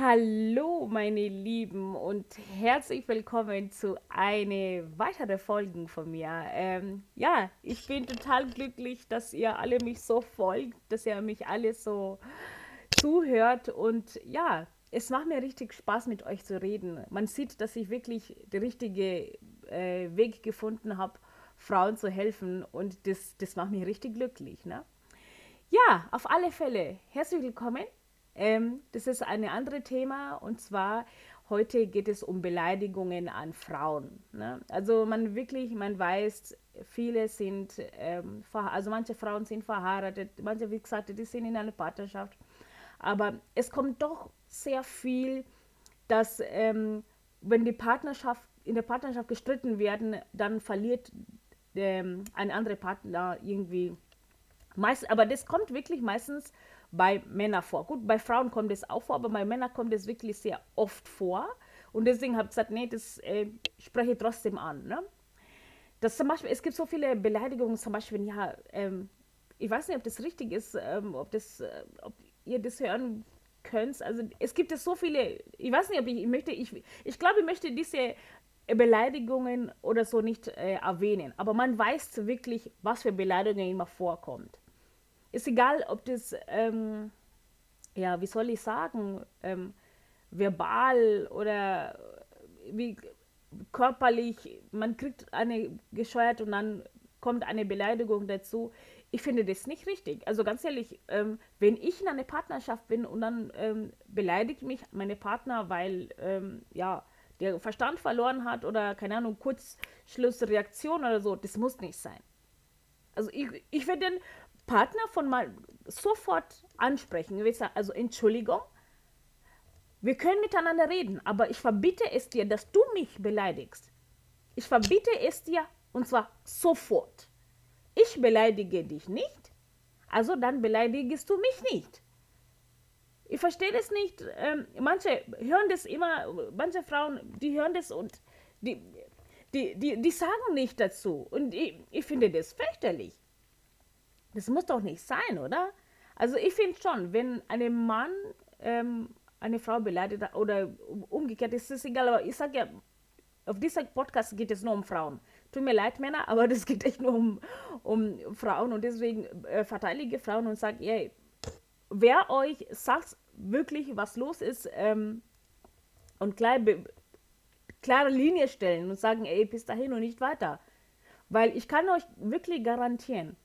Hallo, meine Lieben, und herzlich willkommen zu einer weiteren Folge von mir. Ähm, ja, ich bin total glücklich, dass ihr alle mich so folgt, dass ihr mich alle so zuhört. Und ja, es macht mir richtig Spaß, mit euch zu reden. Man sieht, dass ich wirklich den richtigen äh, Weg gefunden habe, Frauen zu helfen. Und das, das macht mich richtig glücklich. Ne? Ja, auf alle Fälle, herzlich willkommen. Ähm, das ist ein anderes Thema und zwar heute geht es um Beleidigungen an Frauen. Ne? Also man wirklich, man weiß, viele sind, ähm, also manche Frauen sind verheiratet, manche, wie gesagt, die sind in einer Partnerschaft. Aber es kommt doch sehr viel, dass ähm, wenn die Partnerschaft, in der Partnerschaft gestritten werden, dann verliert ähm, ein anderer Partner irgendwie meist, aber das kommt wirklich meistens bei Männern vor. Gut, bei Frauen kommt es auch vor, aber bei Männern kommt es wirklich sehr oft vor. Und deswegen habe ich gesagt, nee, das äh, spreche ich trotzdem an. Ne? Das zum Beispiel, es gibt so viele Beleidigungen, zum Beispiel, ja, ähm, ich weiß nicht, ob das richtig ist, ähm, ob, das, äh, ob ihr das hören könnt. Also es gibt so viele, ich weiß nicht, ob ich, ich möchte, ich, ich glaube, ich möchte diese Beleidigungen oder so nicht äh, erwähnen. Aber man weiß wirklich, was für Beleidigungen immer vorkommt ist egal, ob das, ähm, ja, wie soll ich sagen, ähm, verbal oder wie körperlich, man kriegt eine gescheuert und dann kommt eine Beleidigung dazu. Ich finde das nicht richtig. Also ganz ehrlich, ähm, wenn ich in einer Partnerschaft bin und dann ähm, beleidigt mich meine Partner, weil ähm, ja der Verstand verloren hat oder keine Ahnung Kurzschlussreaktion oder so, das muss nicht sein. Also ich, ich werde den Partner von mal sofort ansprechen. Also Entschuldigung, wir können miteinander reden, aber ich verbiete es dir, dass du mich beleidigst. Ich verbiete es dir und zwar sofort. Ich beleidige dich nicht, also dann beleidigst du mich nicht. Ich verstehe das nicht. Ähm, manche hören das immer, manche Frauen, die hören das und die, die, die, die sagen nicht dazu. Und ich, ich finde das fürchterlich. Das muss doch nicht sein, oder? Also ich finde schon, wenn ein Mann ähm, eine Frau beleidigt oder umgekehrt, ist es egal, aber ich sage ja, auf diesem Podcast geht es nur um Frauen. Tut mir leid, Männer, aber das geht echt nur um, um Frauen und deswegen äh, verteidige Frauen und sage, ey, wer euch sagt wirklich, was los ist ähm, und klar, klare Linie stellen und sagen, ey, bis dahin und nicht weiter. Weil ich kann euch wirklich garantieren,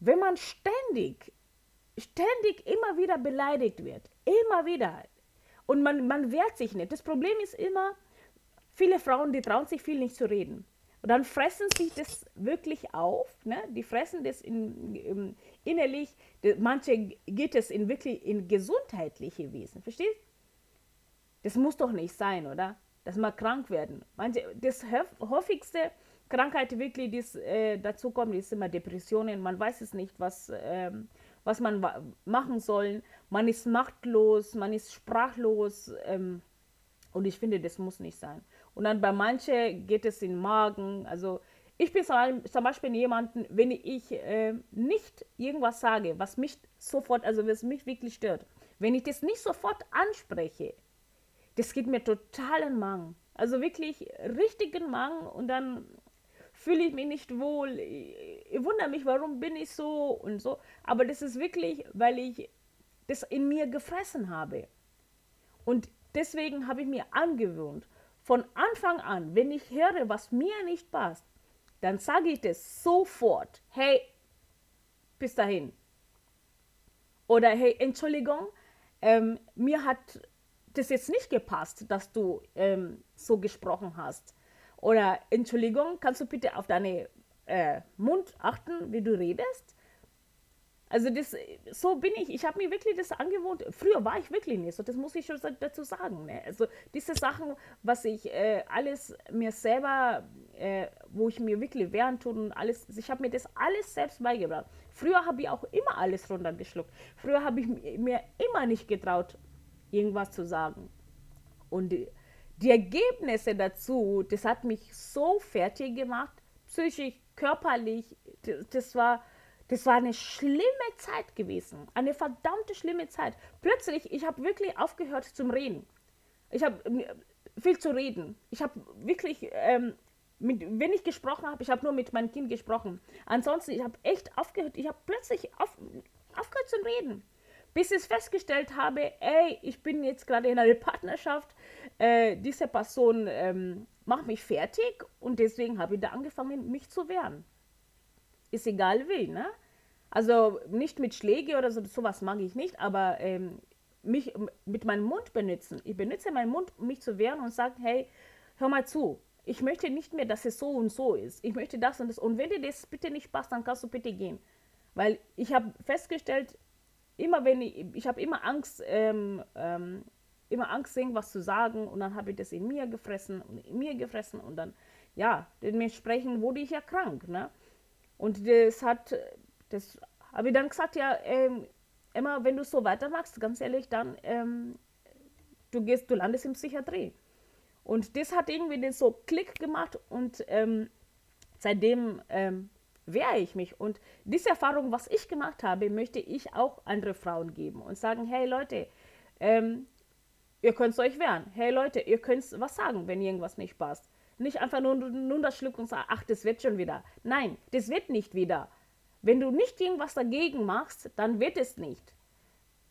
wenn man ständig, ständig immer wieder beleidigt wird, immer wieder, und man, man wehrt sich nicht. Das Problem ist immer, viele Frauen, die trauen sich viel nicht zu reden. Und dann fressen sich das wirklich auf, ne? die fressen das in, in, innerlich, manche geht es in wirklich in gesundheitliche Wesen, verstehst? Das muss doch nicht sein, oder? Dass man krank werden. Manche, das häufigste Krankheit wirklich, die äh, dazu kommt, ist immer Depressionen. Man weiß es nicht, was, ähm, was man machen soll. Man ist machtlos, man ist sprachlos. Ähm, und ich finde, das muss nicht sein. Und dann bei manchen geht es in den Magen. Also ich bin zum Beispiel jemanden, wenn ich äh, nicht irgendwas sage, was mich sofort, also was mich wirklich stört, wenn ich das nicht sofort anspreche, das geht mir total in Magen. Also wirklich richtigen Magen und dann fühle ich mich nicht wohl. Ich, ich wundere mich, warum bin ich so und so. Aber das ist wirklich, weil ich das in mir gefressen habe. Und deswegen habe ich mir angewöhnt, von Anfang an, wenn ich höre, was mir nicht passt, dann sage ich das sofort. Hey, bis dahin. Oder hey, Entschuldigung, ähm, mir hat das jetzt nicht gepasst, dass du ähm, so gesprochen hast. Oder Entschuldigung, kannst du bitte auf deinen äh, Mund achten, wie du redest? Also das, so bin ich. Ich habe mir wirklich das angewohnt. Früher war ich wirklich nicht so. Das muss ich schon dazu sagen. Ne? Also diese Sachen, was ich äh, alles mir selber, äh, wo ich mir wirklich wehren tue und alles, ich habe mir das alles selbst beigebracht. Früher habe ich auch immer alles runtergeschluckt. Früher habe ich mir immer nicht getraut, irgendwas zu sagen. Und die Ergebnisse dazu, das hat mich so fertig gemacht, psychisch, körperlich, das war, Das war eine schlimme Zeit gewesen. Eine verdammte schlimme Zeit. Plötzlich, ich habe wirklich aufgehört zum Reden. Ich habe viel zu reden. Ich habe wirklich, ähm, mit, wenn ich gesprochen habe, ich habe nur mit meinem Kind gesprochen. Ansonsten, ich habe echt aufgehört. Ich habe plötzlich auf, aufgehört zu reden. Bis ich festgestellt habe, ey, ich bin jetzt gerade in einer Partnerschaft. Äh, diese Person ähm, macht mich fertig und deswegen habe ich da angefangen, mich zu wehren. Ist egal wie, ne? Also nicht mit Schläge oder so, sowas mag ich nicht, aber ähm, mich mit meinem Mund benutzen. Ich benutze meinen Mund, um mich zu wehren und sage, hey, hör mal zu. Ich möchte nicht mehr, dass es so und so ist. Ich möchte das und das. Und wenn dir das bitte nicht passt, dann kannst du bitte gehen. Weil ich habe festgestellt, immer wenn ich, ich habe immer Angst, ähm, ähm, immer Angst, irgendwas zu sagen und dann habe ich das in mir gefressen und in mir gefressen und dann, ja, dementsprechend wurde ich ja krank, ne? Und das hat, das habe ich dann gesagt, ja, ähm, Emma, wenn du so weitermachst, ganz ehrlich, dann ähm, du gehst, du landest in Psychiatrie. Und das hat irgendwie den so Klick gemacht und ähm, seitdem ähm, wehre ich mich. Und diese Erfahrung, was ich gemacht habe, möchte ich auch andere Frauen geben und sagen, hey Leute, ähm, ihr könnt euch wehren. Hey Leute, ihr könnt was sagen, wenn irgendwas nicht passt. Nicht einfach nur, nur das Schluck und sagen, ach, das wird schon wieder. Nein, das wird nicht wieder. Wenn du nicht irgendwas dagegen machst, dann wird es nicht.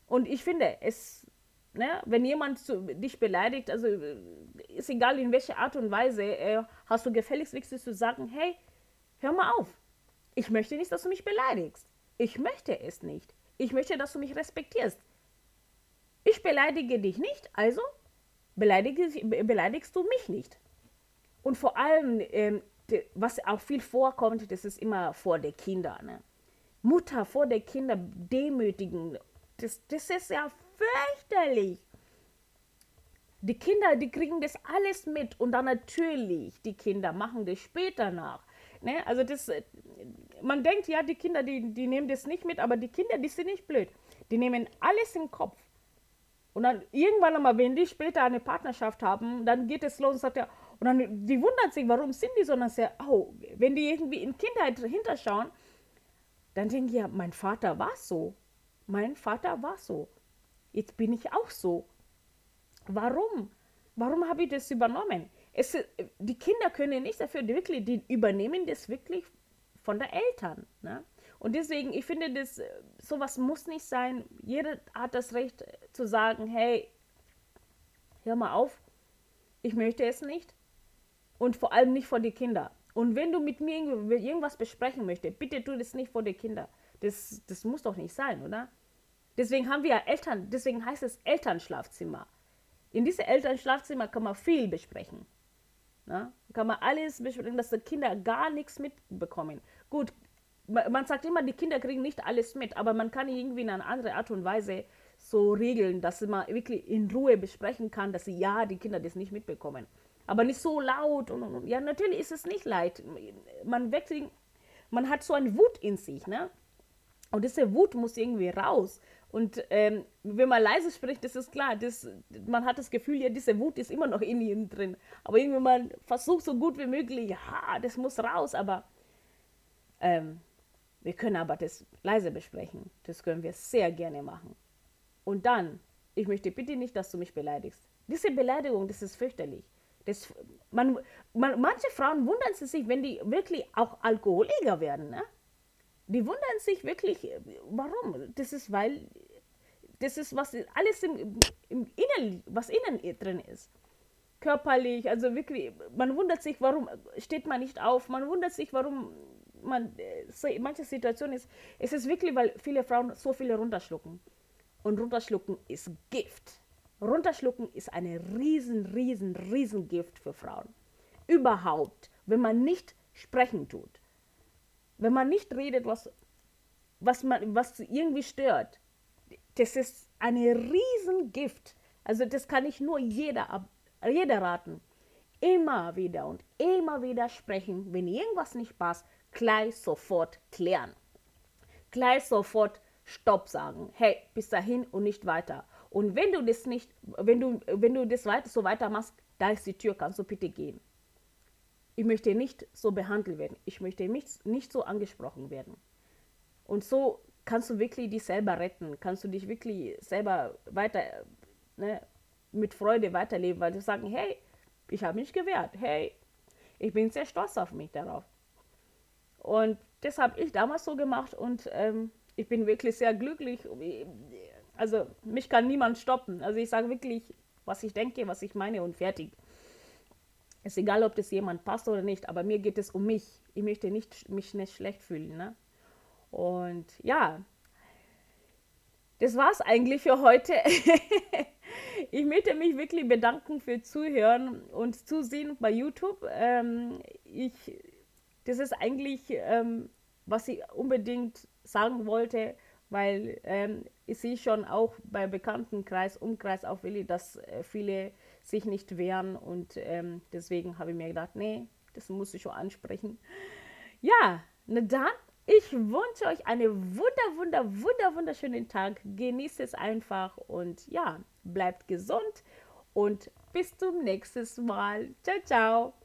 Und ich finde, es, ne, wenn jemand zu, dich beleidigt, also ist egal in welcher Art und Weise, äh, hast du gefälligst wichtig zu sagen, hey, hör mal auf. Ich möchte nicht, dass du mich beleidigst. Ich möchte es nicht. Ich möchte, dass du mich respektierst. Ich beleidige dich nicht, also beleidige, beleidigst du mich nicht. Und vor allem, ähm, was auch viel vorkommt, das ist immer vor den Kindern. Ne? Mutter vor den Kindern demütigen, das, das ist ja fürchterlich. Die Kinder, die kriegen das alles mit und dann natürlich, die Kinder machen das später nach. Ne? Also das, man denkt ja, die Kinder, die, die nehmen das nicht mit, aber die Kinder, die sind nicht blöd. Die nehmen alles im Kopf. Und dann irgendwann einmal, wenn die später eine Partnerschaft haben, dann geht es los und sagt ja, und dann, die wundern sich, warum sind die so, und dann sagen, oh, wenn die irgendwie in Kindheit hinterschauen, dann denken die ja, mein Vater war so. Mein Vater war so. Jetzt bin ich auch so. Warum? Warum habe ich das übernommen? Es, die Kinder können nicht dafür, wirklich, die übernehmen das wirklich von der Eltern. Ne? Und deswegen, ich finde, das, sowas muss nicht sein. Jeder hat das Recht zu sagen, hey, hör mal auf, ich möchte es nicht und vor allem nicht vor die Kinder. Und wenn du mit mir irgendwas besprechen möchtest, bitte tu das nicht vor die Kinder. Das, das muss doch nicht sein, oder? Deswegen haben wir ja Eltern, deswegen heißt es Elternschlafzimmer. In diesem Elternschlafzimmer kann man viel besprechen. Na? Kann man alles besprechen, dass die Kinder gar nichts mitbekommen. Gut, man sagt immer, die Kinder kriegen nicht alles mit, aber man kann irgendwie in einer anderen Art und Weise so regeln, dass man wirklich in Ruhe besprechen kann, dass sie ja, die Kinder das nicht mitbekommen aber nicht so laut. Und, und, und. Ja, natürlich ist es nicht leid. Man wechselt, man hat so eine Wut in sich, ne? Und diese Wut muss irgendwie raus. Und ähm, wenn man leise spricht, das ist klar, das, man hat das Gefühl, ja, diese Wut ist immer noch in ihm drin. Aber irgendwie man versucht so gut wie möglich, ja, das muss raus, aber ähm, wir können aber das leise besprechen. Das können wir sehr gerne machen. Und dann, ich möchte bitte nicht, dass du mich beleidigst. Diese Beleidigung, das ist fürchterlich. Das, man, man, manche Frauen wundern sich, wenn die wirklich auch Alkoholiker werden. Ne? Die wundern sich wirklich, warum? Das ist, weil das ist was alles im, im Inneren, was innen drin ist. Körperlich, also wirklich, man wundert sich, warum steht man nicht auf, man wundert sich, warum man so in manchen Situationen ist. Es ist wirklich, weil viele Frauen so viele runterschlucken. Und runterschlucken ist Gift. Runterschlucken ist eine riesen, riesen, riesen Gift für Frauen. Überhaupt, wenn man nicht sprechen tut. Wenn man nicht redet, was, was, man, was irgendwie stört. Das ist eine riesen Gift. Also das kann ich nur jeder, jeder raten. Immer wieder und immer wieder sprechen, wenn irgendwas nicht passt, gleich sofort klären. Gleich sofort Stopp sagen. Hey, bis dahin und nicht weiter. Und wenn du das nicht, wenn du, wenn du das weiter, so weitermachst, da ist die Tür, kannst du bitte gehen. Ich möchte nicht so behandelt werden. Ich möchte nicht, nicht so angesprochen werden. Und so kannst du wirklich dich selber retten, kannst du dich wirklich selber weiter ne, mit Freude weiterleben, weil du sagen, hey, ich habe mich gewehrt, hey, ich bin sehr stolz auf mich darauf. Und das habe ich damals so gemacht und ähm, ich bin wirklich sehr glücklich. Also mich kann niemand stoppen. Also ich sage wirklich, was ich denke, was ich meine und fertig. Ist egal, ob das jemand passt oder nicht, aber mir geht es um mich. Ich möchte nicht, mich nicht schlecht fühlen. Ne? Und ja, das war es eigentlich für heute. ich möchte mich wirklich bedanken für Zuhören und Zusehen bei YouTube. Ähm, ich, das ist eigentlich, ähm, was ich unbedingt sagen wollte, weil ähm, ich sehe schon auch bei Bekanntenkreis, Umkreis auch Willi, dass äh, viele sich nicht wehren und ähm, deswegen habe ich mir gedacht, nee, das muss ich schon ansprechen. Ja, na dann, ich wünsche euch einen wunder, wunder, wunder, wunderschönen Tag. Genießt es einfach und ja, bleibt gesund und bis zum nächsten Mal. Ciao, ciao.